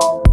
Bye.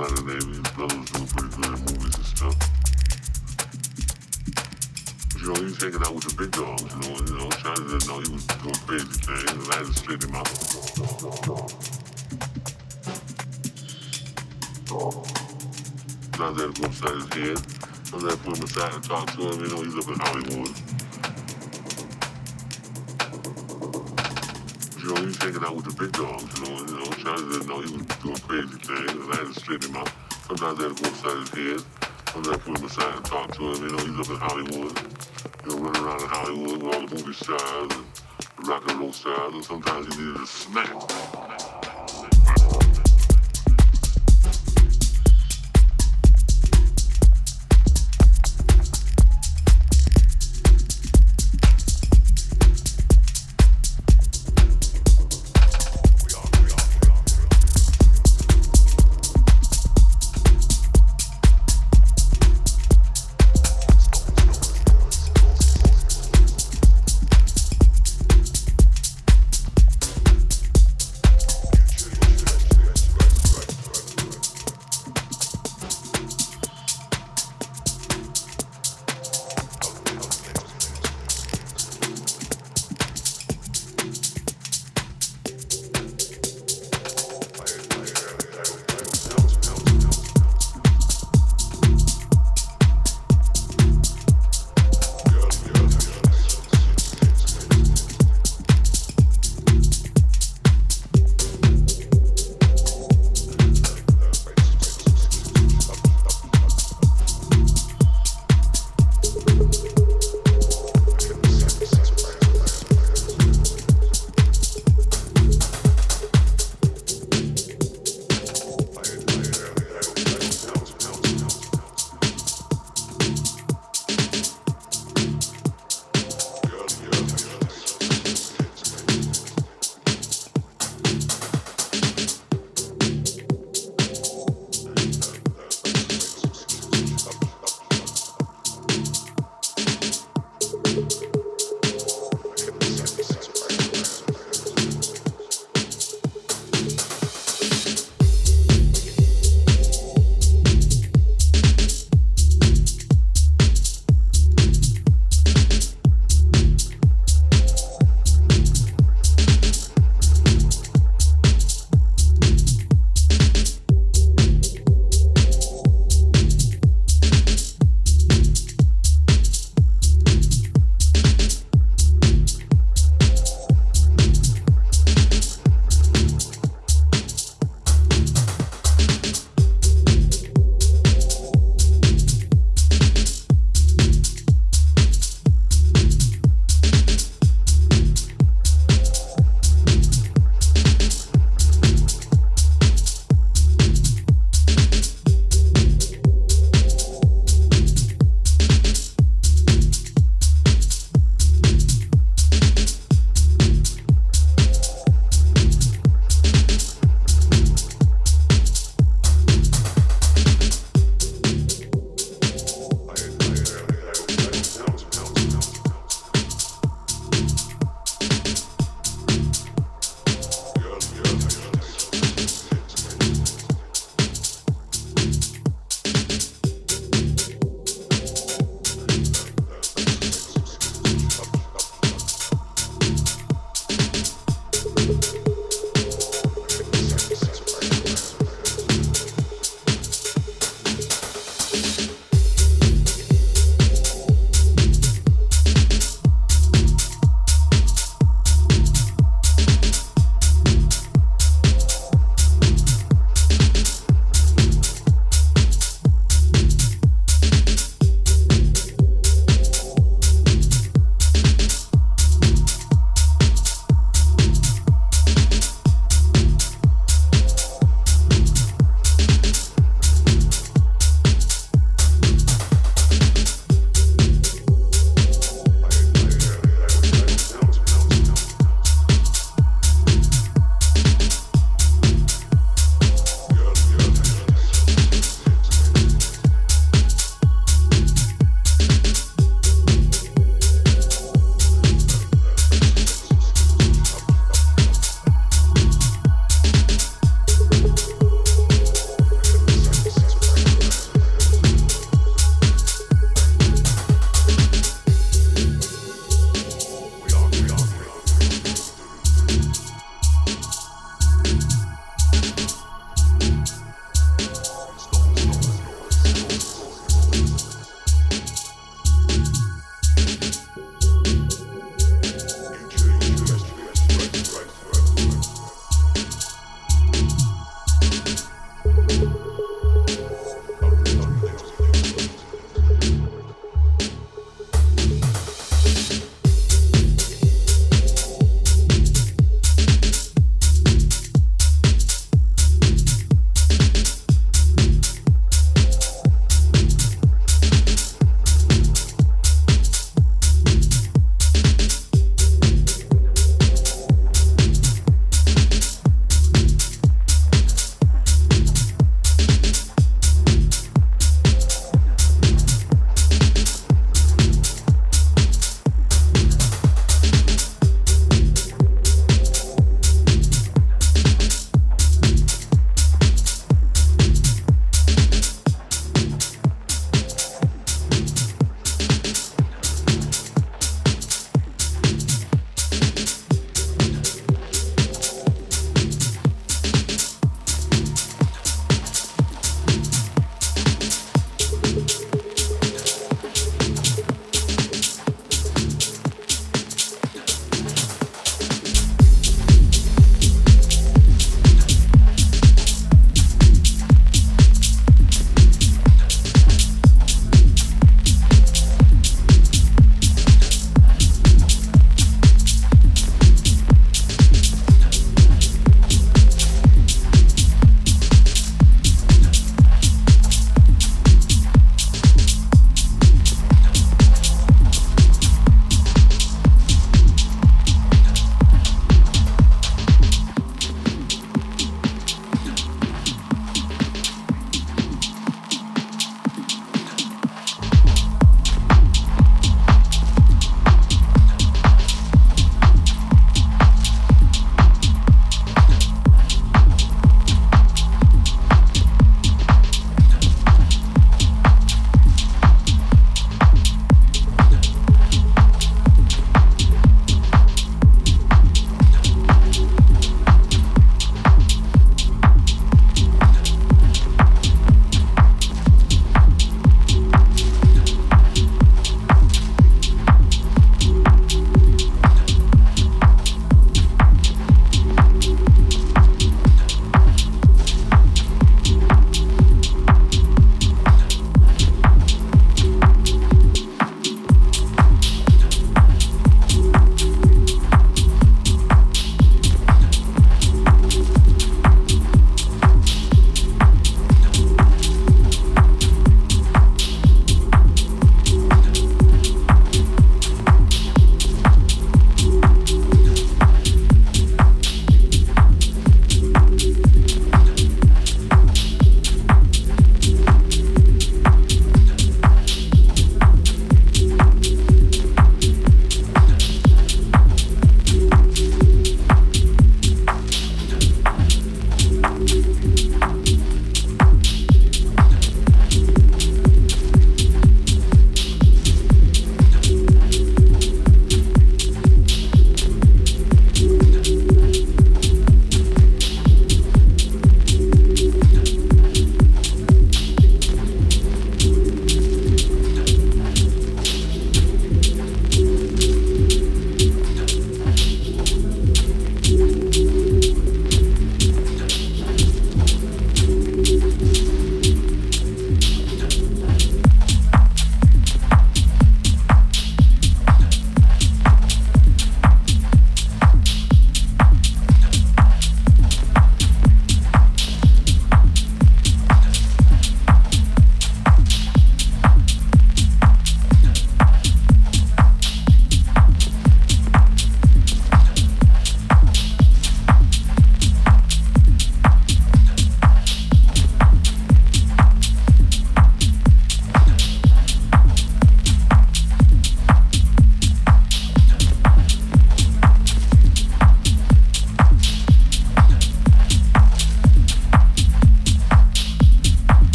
Friday night, doing pretty good movies and stuff. But, you know, he was hanging out with the big dogs, you know, you know, China didn't know he was doing crazy things, and I had to straighten him out. I had to go upside his head, and I put him aside and talk to him, you know, he's up in Hollywood. thinking I was the big dogs, you know, you know, Charlie didn't know he was doing crazy things, and I had to straighten him out. Sometimes I had to go inside his head, sometimes I put him aside and talk to him, you know, he's up in Hollywood, you know, running around in Hollywood with all the movie stars and the rock and roll stars, and sometimes he needed a smack.